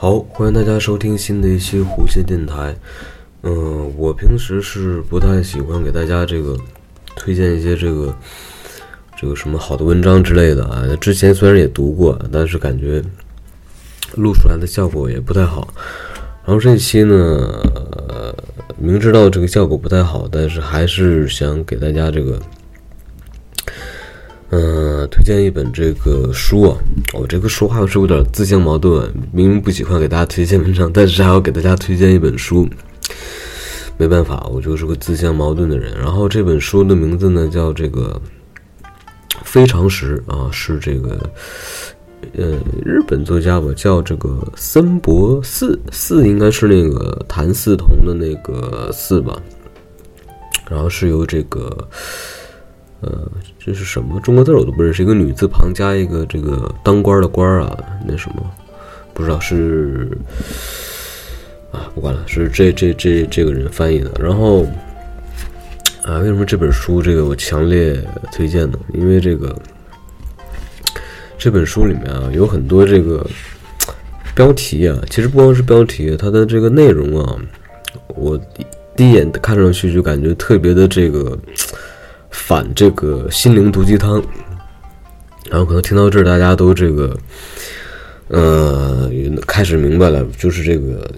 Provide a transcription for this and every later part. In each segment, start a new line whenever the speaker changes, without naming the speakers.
好，欢迎大家收听新的一期弧线电台。嗯，我平时是不太喜欢给大家这个推荐一些这个这个什么好的文章之类的啊。之前虽然也读过，但是感觉录出来的效果也不太好。然后这期呢，明知道这个效果不太好，但是还是想给大家这个。嗯，推荐一本这个书啊，我这个说话是有点自相矛盾。明明不喜欢给大家推荐文章，但是还要给大家推荐一本书，没办法，我就是个自相矛盾的人。然后这本书的名字呢叫这个《非常时》啊，是这个呃日本作家吧，叫这个森博四四，应该是那个谭嗣同的那个四吧。然后是由这个。呃，这是什么中国字我都不认识，一个女字旁加一个这个当官的官啊，那什么，不知道是啊，不管了，是这这这这个人翻译的。然后啊，为什么这本书这个我强烈推荐呢？因为这个这本书里面啊有很多这个标题啊，其实不光是标题，它的这个内容啊，我第一眼看上去就感觉特别的这个。反这个心灵毒鸡汤，然后可能听到这儿，大家都这个，呃，开始明白了，就是这个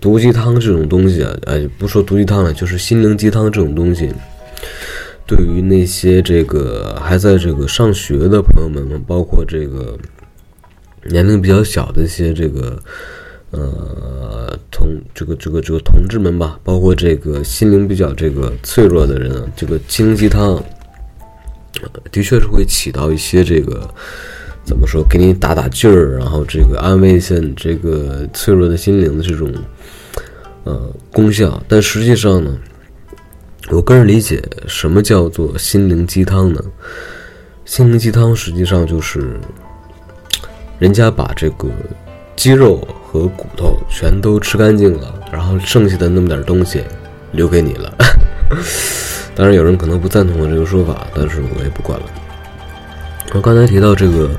毒鸡汤这种东西啊，哎，不说毒鸡汤了，就是心灵鸡汤这种东西，对于那些这个还在这个上学的朋友们们，包括这个年龄比较小的一些这个。呃，同这个这个这个同志们吧，包括这个心灵比较这个脆弱的人，这个心灵鸡汤，的确是会起到一些这个怎么说，给你打打劲儿，然后这个安慰一下你这个脆弱的心灵的这种呃功效。但实际上呢，我个人理解，什么叫做心灵鸡汤呢？心灵鸡汤实际上就是人家把这个肌肉。和骨头全都吃干净了，然后剩下的那么点东西留给你了。当然，有人可能不赞同我这个说法，但是我也不管了。我刚才提到这个，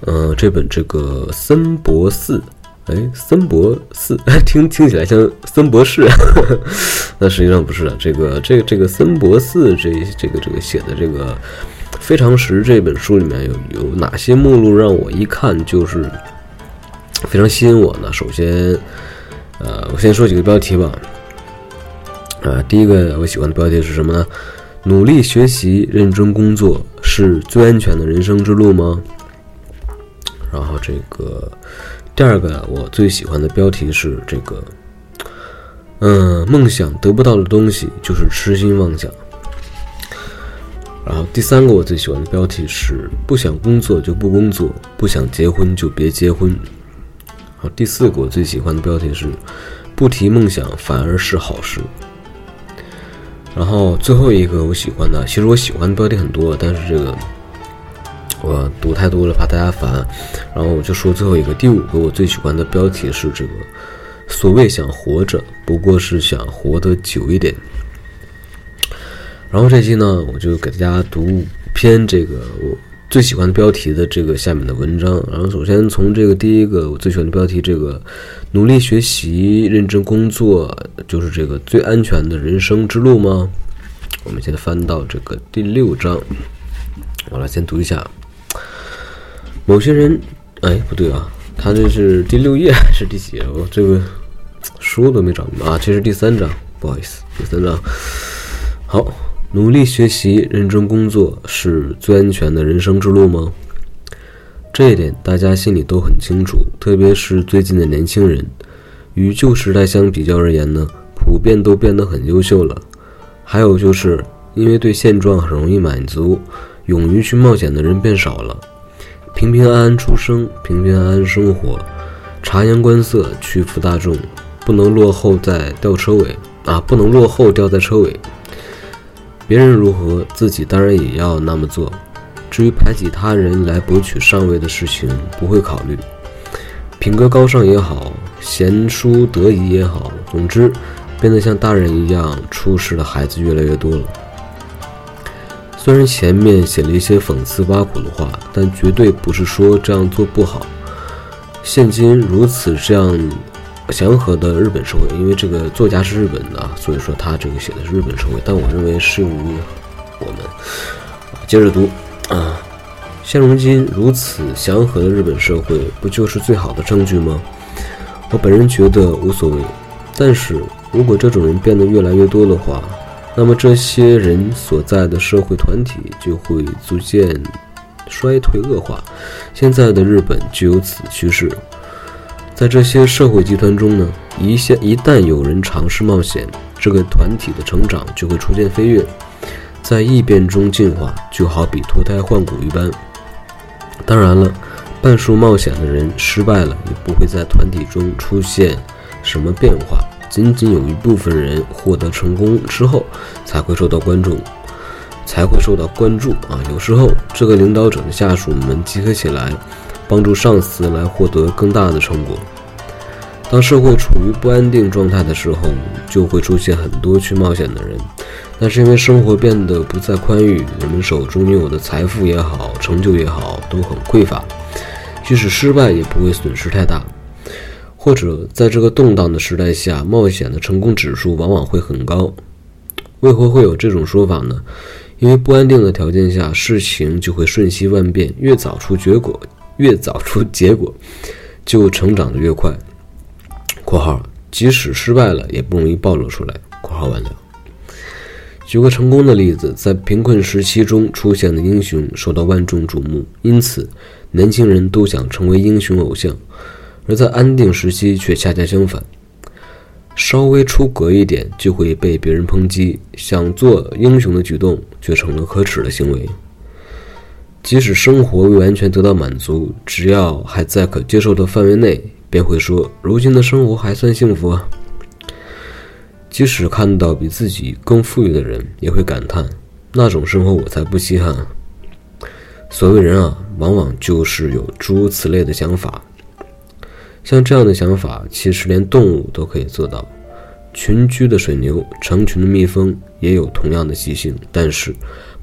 呃，这本这个森博士，哎，森博士，听听起来像森博士，那实际上不是的。这个这个这个森博士这这个这个写的这个非常时这本书里面有有哪些目录让我一看就是。非常吸引我呢。首先，呃，我先说几个标题吧。啊，第一个我喜欢的标题是什么呢？努力学习、认真工作是最安全的人生之路吗？然后这个第二个我最喜欢的标题是这个，嗯，梦想得不到的东西就是痴心妄想。然后第三个我最喜欢的标题是：不想工作就不工作，不想结婚就别结婚。好，第四个我最喜欢的标题是“不提梦想反而是好事”。然后最后一个我喜欢的，其实我喜欢的标题很多，但是这个我读太多了，怕大家烦。然后我就说最后一个，第五个我最喜欢的标题是这个“所谓想活着，不过是想活得久一点”。然后这期呢，我就给大家读篇这个我。最喜欢的标题的这个下面的文章，然后首先从这个第一个我最喜欢的标题，这个努力学习、认真工作，就是这个最安全的人生之路吗？我们现在翻到这个第六章，我来先读一下。某些人，哎，不对啊，他这是第六页还是第几页？我这个书都没找啊，这是第三章，不好意思，第三章。好。努力学习、认真工作是最安全的人生之路吗？这一点大家心里都很清楚，特别是最近的年轻人，与旧时代相比较而言呢，普遍都变得很优秀了。还有就是因为对现状很容易满足，勇于去冒险的人变少了。平平安安出生，平平安安生活，察言观色，屈服大众，不能落后在吊车尾啊！不能落后掉在车尾。别人如何，自己当然也要那么做。至于排挤他人来博取上位的事情，不会考虑。品格高尚也好，贤淑得宜也好，总之，变得像大人一样出事的孩子越来越多了。虽然前面写了一些讽刺挖苦的话，但绝对不是说这样做不好。现今如此这样祥和的日本社会，因为这个作家是日本的，所以说他这个写的是日本社会，但我认为适用于我们。接着读啊，现如今如此祥和的日本社会，不就是最好的证据吗？我本人觉得无所谓，但是如果这种人变得越来越多的话，那么这些人所在的社会团体就会逐渐衰退恶化。现在的日本就有此趋势。在这些社会集团中呢，一些一旦有人尝试冒险，这个团体的成长就会出现飞跃，在异变中进化，就好比脱胎换骨一般。当然了，半数冒险的人失败了，也不会在团体中出现什么变化。仅仅有一部分人获得成功之后，才会受到关注，才会受到关注啊！有时候，这个领导者的下属们集合起来，帮助上司来获得更大的成果。当社会处于不安定状态的时候，就会出现很多去冒险的人。那是因为生活变得不再宽裕，人们手中拥有的财富也好，成就也好，都很匮乏，即使失败也不会损失太大。或者在这个动荡的时代下，冒险的成功指数往往会很高。为何会有这种说法呢？因为不安定的条件下，事情就会瞬息万变，越早出结果，越早出结果，就成长得越快。（括号即使失败了，也不容易暴露出来。）（括号完了）举个成功的例子，在贫困时期中出现的英雄受到万众瞩目，因此年轻人都想成为英雄偶像。而在安定时期却恰恰相反，稍微出格一点就会被别人抨击，想做英雄的举动却成了可耻的行为。即使生活未完全得到满足，只要还在可接受的范围内，便会说如今的生活还算幸福啊。即使看到比自己更富裕的人，也会感叹那种生活我才不稀罕。所谓人啊，往往就是有诸如此类的想法。像这样的想法，其实连动物都可以做到。群居的水牛、成群的蜜蜂也有同样的习性，但是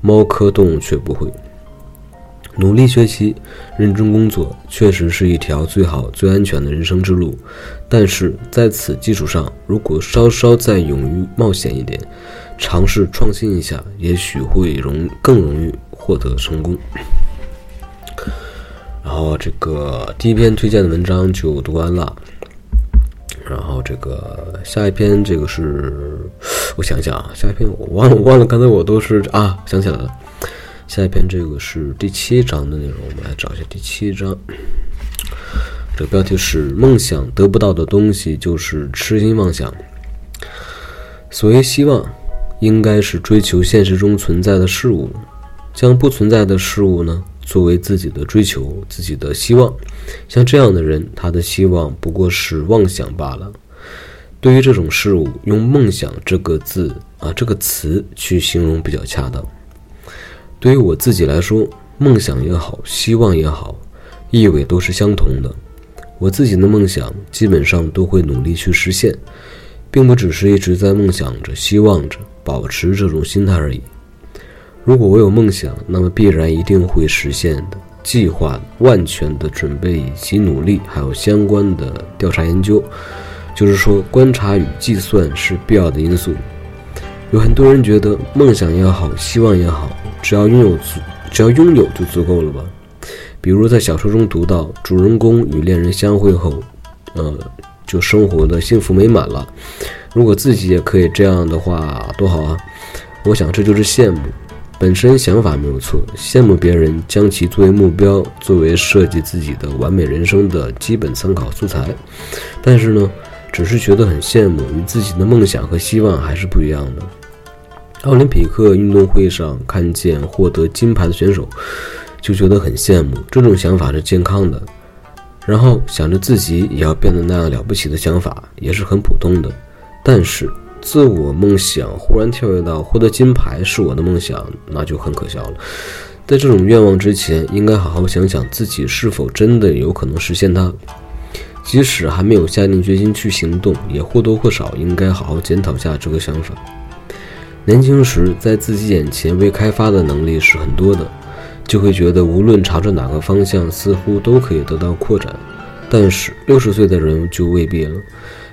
猫科动物却不会。努力学习、认真工作，确实是一条最好、最安全的人生之路。但是在此基础上，如果稍稍再勇于冒险一点，尝试创新一下，也许会容更容易获得成功。然后这个第一篇推荐的文章就读完了，然后这个下一篇这个是，我想想啊，下一篇我忘了，忘了，刚才我都是啊，想起来了，下一篇这个是第七章的内容，我们来找一下第七章，这个标题是梦想得不到的东西就是痴心妄想，所谓希望，应该是追求现实中存在的事物，将不存在的事物呢？作为自己的追求，自己的希望，像这样的人，他的希望不过是妄想罢了。对于这种事物，用“梦想”这个字啊，这个词去形容比较恰当。对于我自己来说，梦想也好，希望也好，意味都是相同的。我自己的梦想基本上都会努力去实现，并不只是一直在梦想着、希望着，保持这种心态而已。如果我有梦想，那么必然一定会实现的。计划、万全的准备以及努力，还有相关的调查研究，就是说，观察与计算是必要的因素。有很多人觉得，梦想也好，希望也好，只要拥有足，只要拥有就足够了吧？比如在小说中读到，主人公与恋人相会后，呃，就生活的幸福美满了。如果自己也可以这样的话，多好啊！我想这就是羡慕。本身想法没有错，羡慕别人将其作为目标，作为设计自己的完美人生的基本参考素材。但是呢，只是觉得很羡慕，与自己的梦想和希望还是不一样的。奥林匹克运动会上看见获得金牌的选手，就觉得很羡慕，这种想法是健康的。然后想着自己也要变得那样了不起的想法，也是很普通的。但是。自我梦想忽然跳跃到获得金牌是我的梦想，那就很可笑了。在这种愿望之前，应该好好想想自己是否真的有可能实现它。即使还没有下定决心去行动，也或多或少应该好好检讨下这个想法。年轻时，在自己眼前未开发的能力是很多的，就会觉得无论朝着哪个方向，似乎都可以得到扩展。但是六十岁的人就未必了。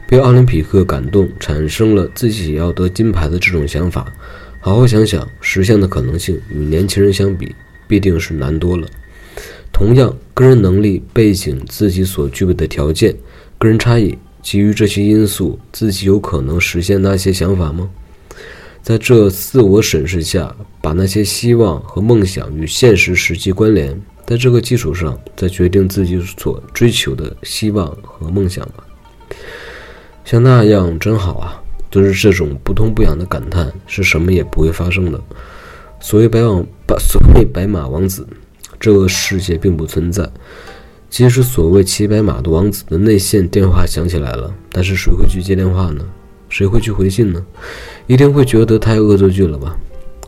被奥林匹克感动，产生了自己也要得金牌的这种想法，好好想想，实现的可能性与年轻人相比，必定是难多了。同样，个人能力、背景、自己所具备的条件、个人差异，基于这些因素，自己有可能实现那些想法吗？在这自我审视下，把那些希望和梦想与现实实际关联，在这个基础上，再决定自己所追求的希望和梦想吧。像那样真好啊！就是这种不痛不痒的感叹，是什么也不会发生的。所谓白王，所谓白马王子。这个世界并不存在。即使所谓骑白马的王子的内线电话响起来了，但是谁会去接电话呢？谁会去回信呢？一定会觉得太恶作剧了吧？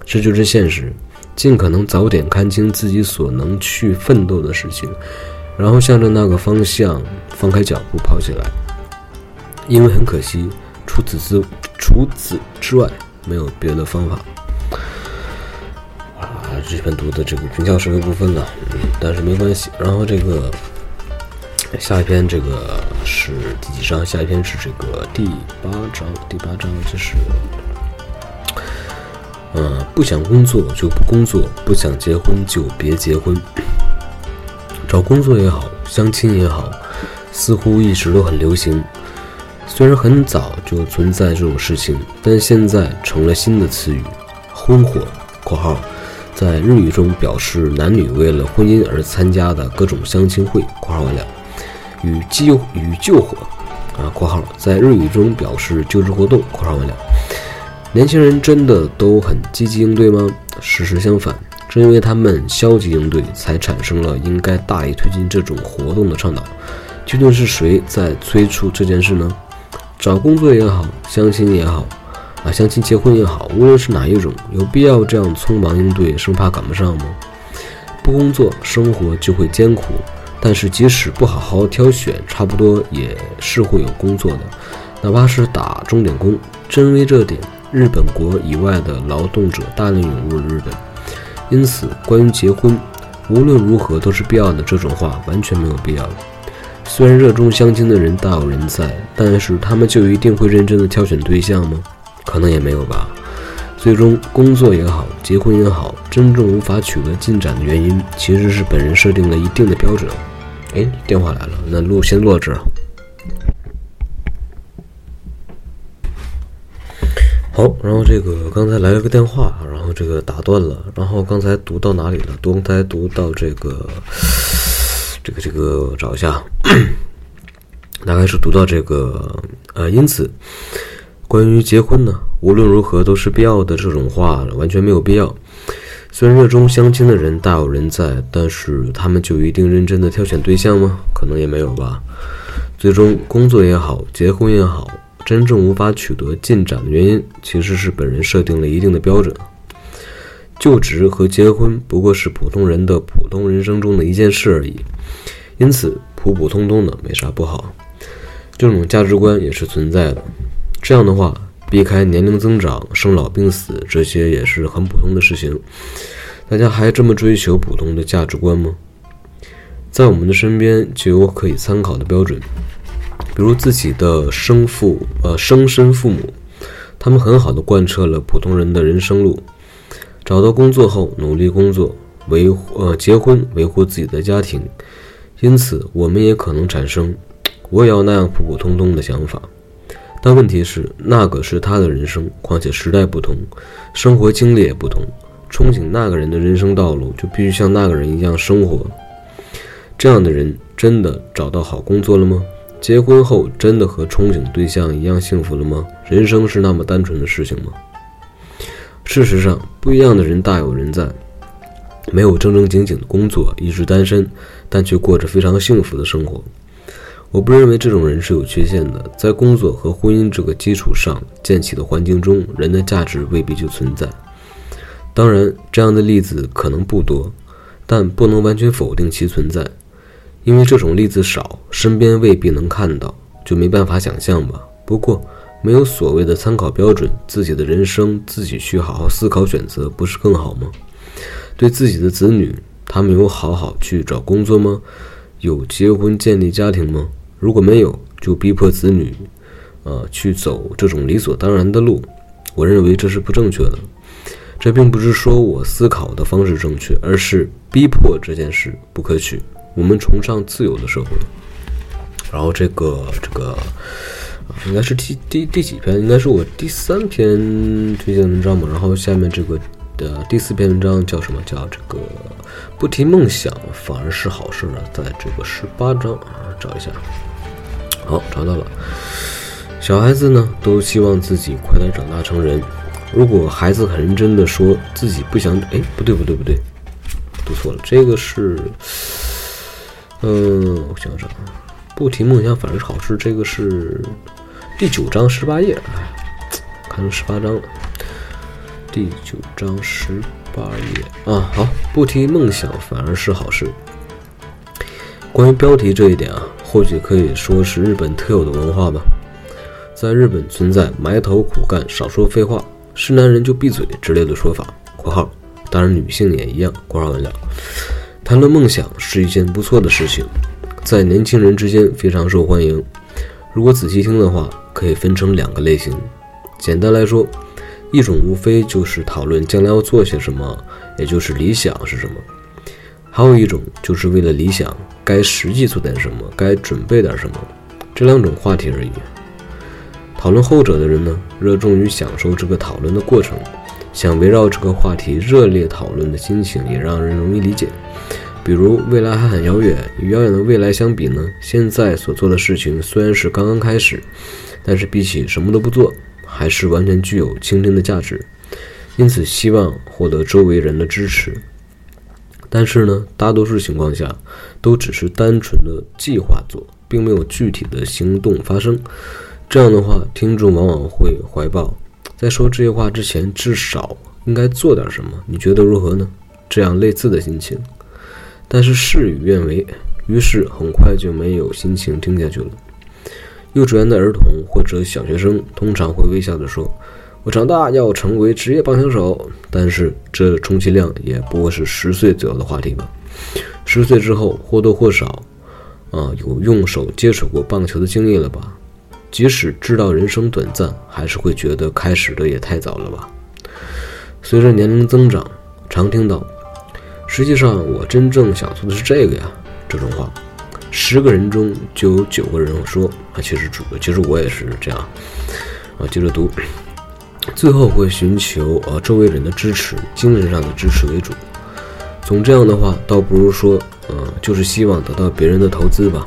这就是现实。尽可能早点看清自己所能去奋斗的事情，然后向着那个方向放开脚步跑起来。因为很可惜，除此之除此之外，没有别的方法。啊这篇读的这个军校社会部分了，但是没关系。然后这个下一篇这个是第几章？下一篇是这个第八章。第八章就是，嗯，不想工作就不工作，不想结婚就别结婚。找工作也好，相亲也好，似乎一直都很流行。虽然很早就存在这种事情，但现在成了新的词语“婚火”（括号）。在日语中表示男女为了婚姻而参加的各种相亲会（括号完了）与救与救火啊（括号）在日语中表示救治活动（括号完了）。年轻人真的都很积极应对吗？事实相反，正因为他们消极应对，才产生了应该大力推进这种活动的倡导。究竟是谁在催促这件事呢？找工作也好，相亲也好。啊，相亲结婚也好，无论是哪一种，有必要这样匆忙应对，生怕赶不上吗？不工作，生活就会艰苦。但是即使不好好挑选，差不多也是会有工作的，哪怕是打钟点工。正因为这点，日本国以外的劳动者大量涌入日本。因此，关于结婚，无论如何都是必要的这种话，完全没有必要。虽然热衷相亲的人大有人在，但是他们就一定会认真的挑选对象吗？可能也没有吧。最终，工作也好，结婚也好，真正无法取得进展的原因，其实是本人设定了一定的标准。哎，电话来了，那录先录到这儿。好，然后这个刚才来了个电话，然后这个打断了。然后刚才读到哪里了？刚才读到这个，这个这个找一下，大概是读到这个呃，因此。关于结婚呢，无论如何都是必要的。这种话完全没有必要。虽然热衷相亲的人大有人在，但是他们就一定认真的挑选对象吗？可能也没有吧。最终，工作也好，结婚也好，真正无法取得进展的原因，其实是本人设定了一定的标准。就职和结婚不过是普通人的普通人生中的一件事而已，因此普普通通的没啥不好。这种价值观也是存在的。这样的话，避开年龄增长、生老病死这些也是很普通的事情。大家还这么追求普通的价值观吗？在我们的身边就有可以参考的标准，比如自己的生父、呃生身父母，他们很好的贯彻了普通人的人生路。找到工作后，努力工作，维护呃结婚，维护自己的家庭。因此，我们也可能产生我也要那样普普通通的想法。但问题是，那个是他的人生，况且时代不同，生活经历也不同。憧憬那个人的人生道路，就必须像那个人一样生活。这样的人真的找到好工作了吗？结婚后真的和憧憬对象一样幸福了吗？人生是那么单纯的事情吗？事实上，不一样的人大有人在，没有正正经经的工作，一直单身，但却过着非常幸福的生活。我不认为这种人是有缺陷的。在工作和婚姻这个基础上建起的环境中，人的价值未必就存在。当然，这样的例子可能不多，但不能完全否定其存在。因为这种例子少，身边未必能看到，就没办法想象吧。不过，没有所谓的参考标准，自己的人生自己去好好思考选择，不是更好吗？对自己的子女，他们有好好去找工作吗？有结婚建立家庭吗？如果没有，就逼迫子女，啊，去走这种理所当然的路。我认为这是不正确的。这并不是说我思考的方式正确，而是逼迫这件事不可取。我们崇尚自由的社会。然后这个这个，应该是第第第几篇？应该是我第三篇推荐文章嘛。然后下面这个的第四篇文章叫什么？叫这个不提梦想反而是好事呢？在这个十八章啊，找一下。好，找到了。小孩子呢，都希望自己快点长大成人。如果孩子很认真的说自己不想，哎，不对不对不对，读错了。这个是，嗯，我想想，不提梦想反而是好事。这个是第九章十八页，看成十八章了。第九章十八页啊，好，不提梦想反而是好事。关于标题这一点啊。或许可以说是日本特有的文化吧。在日本存在“埋头苦干，少说废话，是男人就闭嘴”之类的说法（括号），当然女性也一样（括号完了）。谈论梦想是一件不错的事情，在年轻人之间非常受欢迎。如果仔细听的话，可以分成两个类型。简单来说，一种无非就是讨论将来要做些什么，也就是理想是什么；还有一种就是为了理想。该实际做点什么，该准备点什么，这两种话题而已。讨论后者的人呢，热衷于享受这个讨论的过程，想围绕这个话题热烈讨论的心情也让人容易理解。比如未来还很遥远，与遥远的未来相比呢，现在所做的事情虽然是刚刚开始，但是比起什么都不做，还是完全具有倾听的价值。因此，希望获得周围人的支持。但是呢，大多数情况下，都只是单纯的计划做，并没有具体的行动发生。这样的话，听众往往会怀抱在说这些话之前，至少应该做点什么。你觉得如何呢？这样类似的心情。但是事与愿违，于是很快就没有心情听下去了。幼稚园的儿童或者小学生通常会微笑着说。我长大要成为职业棒球手，但是这充其量也不过是十岁左右的话题吧。十岁之后或多或少，啊，有用手接触过棒球的经历了吧？即使知道人生短暂，还是会觉得开始的也太早了吧？随着年龄增长，常听到“实际上我真正想做的是这个呀”这种话，十个人中就有九个人说啊，其实主，其实我也是这样。啊，接着读。最后会寻求呃周围人的支持，精神上的支持为主。总这样的话，倒不如说，呃，就是希望得到别人的投资吧。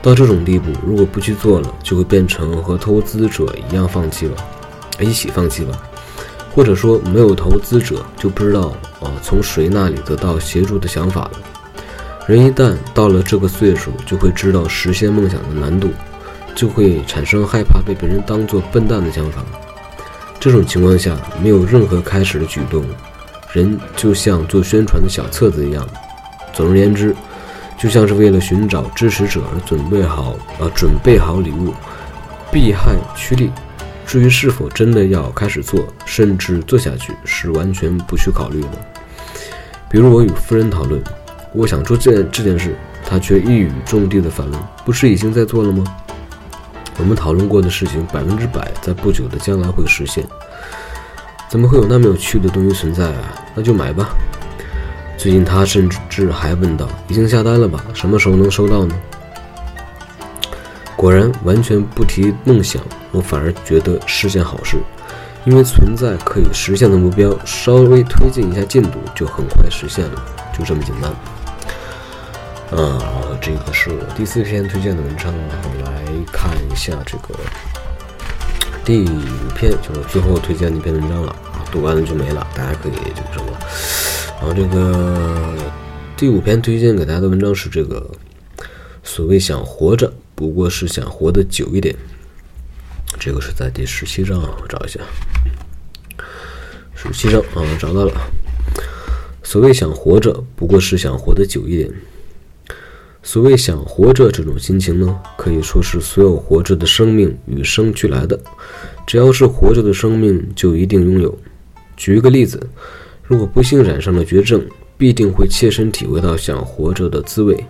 到这种地步，如果不去做了，就会变成和投资者一样放弃吧，一起放弃吧。或者说，没有投资者就不知道啊从谁那里得到协助的想法了。人一旦到了这个岁数，就会知道实现梦想的难度，就会产生害怕被别人当作笨蛋的想法。这种情况下，没有任何开始的举动，人就像做宣传的小册子一样。总而言之，就像是为了寻找支持者而准备好呃准备好礼物，避害趋利。至于是否真的要开始做，甚至做下去，是完全不去考虑的。比如我与夫人讨论，我想做这这件事，她却一语中的的反问：“不是已经在做了吗？”我们讨论过的事情，百分之百在不久的将来会实现。怎么会有那么有趣的东西存在啊？那就买吧。最近他甚至还问道：“已经下单了吧？什么时候能收到呢？”果然，完全不提梦想，我反而觉得是件好事，因为存在可以实现的目标，稍微推进一下进度，就很快实现了，就这么简单。嗯，这个是我第四篇推荐的文章，然后来看一下这个第五篇，就是最后推荐的一篇文章了，读完了就没了，大家可以这个什么。然后这个第五篇推荐给大家的文章是这个所谓想活着，不过是想活得久一点。这个是在第十七章啊，我找一下，十七章啊，找到了。所谓想活着，不过是想活得久一点。所谓想活着这种心情呢，可以说是所有活着的生命与生俱来的。只要是活着的生命，就一定拥有。举一个例子，如果不幸染上了绝症，必定会切身体会到想活着的滋味。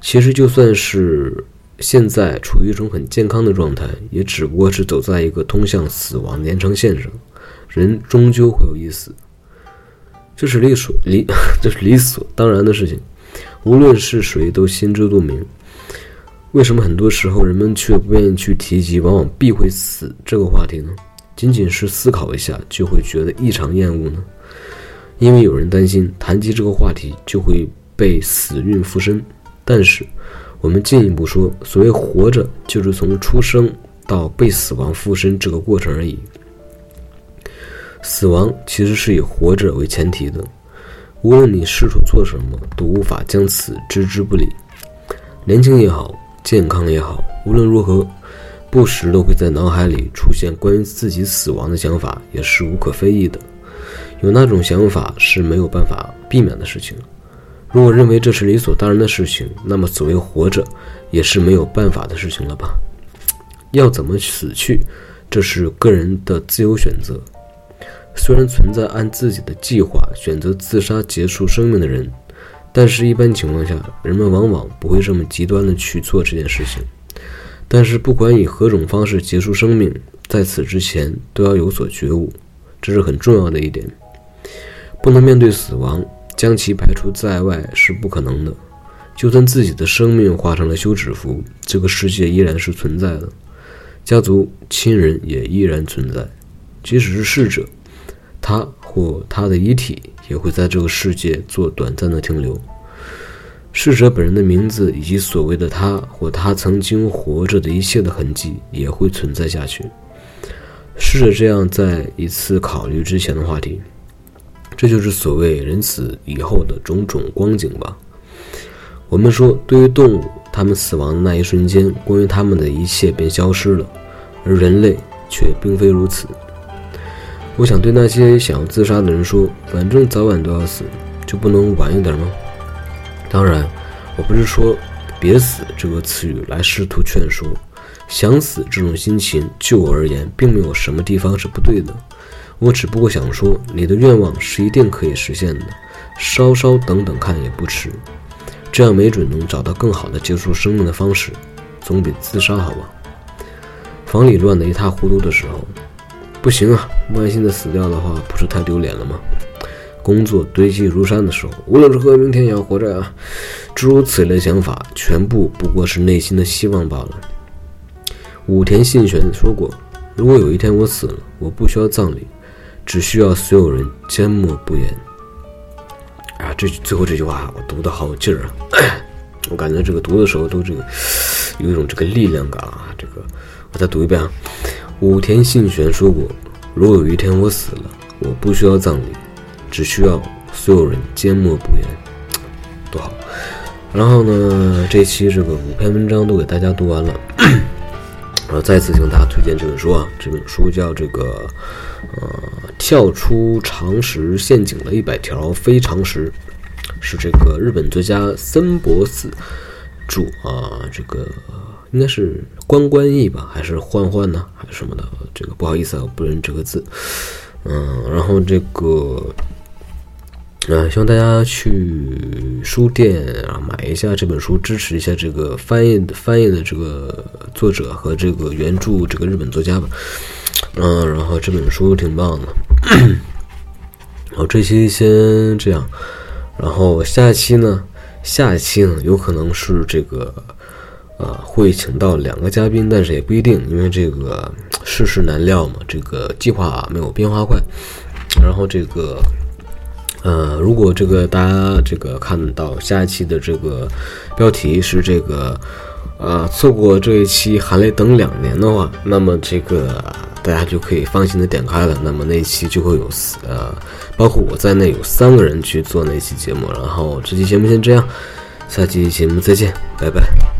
其实就算是现在处于一种很健康的状态，也只不过是走在一个通向死亡的延长线上。人终究会有一死，这是理所理，这是理所当然的事情。无论是谁都心知肚明。为什么很多时候人们却不愿意去提及，往往避讳死这个话题呢？仅仅是思考一下，就会觉得异常厌恶呢？因为有人担心谈及这个话题就会被死运附身。但是，我们进一步说，所谓活着，就是从出生到被死亡附身这个过程而已。死亡其实是以活着为前提的。无论你试图做什么，都无法将此置之不理。年轻也好，健康也好，无论如何，不时都会在脑海里出现关于自己死亡的想法，也是无可非议的。有那种想法是没有办法避免的事情。如果认为这是理所当然的事情，那么所谓活着，也是没有办法的事情了吧？要怎么死去，这是个人的自由选择。虽然存在按自己的计划选择自杀结束生命的人，但是，一般情况下，人们往往不会这么极端的去做这件事情。但是，不管以何种方式结束生命，在此之前都要有所觉悟，这是很重要的一点。不能面对死亡，将其排除在外是不可能的。就算自己的生命化成了休止符，这个世界依然是存在的，家族亲人也依然存在，即使是逝者。他或他的遗体也会在这个世界做短暂的停留，逝者本人的名字以及所谓的他或他曾经活着的一切的痕迹也会存在下去。试着这样再一次考虑之前的话题，这就是所谓人死以后的种种光景吧。我们说，对于动物，它们死亡的那一瞬间，关于它们的一切便消失了，而人类却并非如此。我想对那些想要自杀的人说：“反正早晚都要死，就不能晚一点吗？”当然，我不是说“别死”这个词语来试图劝说。想死这种心情，就我而言，并没有什么地方是不对的。我只不过想说，你的愿望是一定可以实现的。稍稍等等看也不迟，这样没准能找到更好的结束生命的方式，总比自杀好吧？房里乱得一塌糊涂的时候。不行啊！万幸的死掉的话，不是太丢脸了吗？工作堆积如山的时候，无论如何明天也要活着啊！诸如此类想法，全部不过是内心的希望罢了。武田信玄说过：“如果有一天我死了，我不需要葬礼，只需要所有人缄默不言。”啊，这最后这句话我读的好有劲儿啊！我感觉这个读的时候都这个有一种这个力量感啊！这个我再读一遍啊。武田信玄说过：“如果有一天我死了，我不需要葬礼，只需要所有人缄默不言，多好。”然后呢，这期这个五篇文章都给大家读完了，然后再次向大家推荐这本书啊，这本书叫这个呃跳出常识陷阱的一百条非常识，是这个日本作家森博司著啊，这个。应该是关关义吧，还是欢欢呢，还是什么的？这个不好意思啊，我不认这个字。嗯，然后这个，嗯，希望大家去书店啊买一下这本书，支持一下这个翻译翻译的这个作者和这个原著这个日本作家吧。嗯，然后这本书挺棒的。好，这期先这样，然后下期呢，下期呢，有可能是这个。啊，会请到两个嘉宾，但是也不一定，因为这个 世事难料嘛，这个计划没有变化快。然后这个，呃，如果这个大家这个看到下一期的这个标题是这个，呃，错过这一期还得等两年的话，那么这个大家就可以放心的点开了。那么那一期就会有呃，包括我在内有三个人去做那期节目。然后这期节目先这样，下期节目再见，拜拜。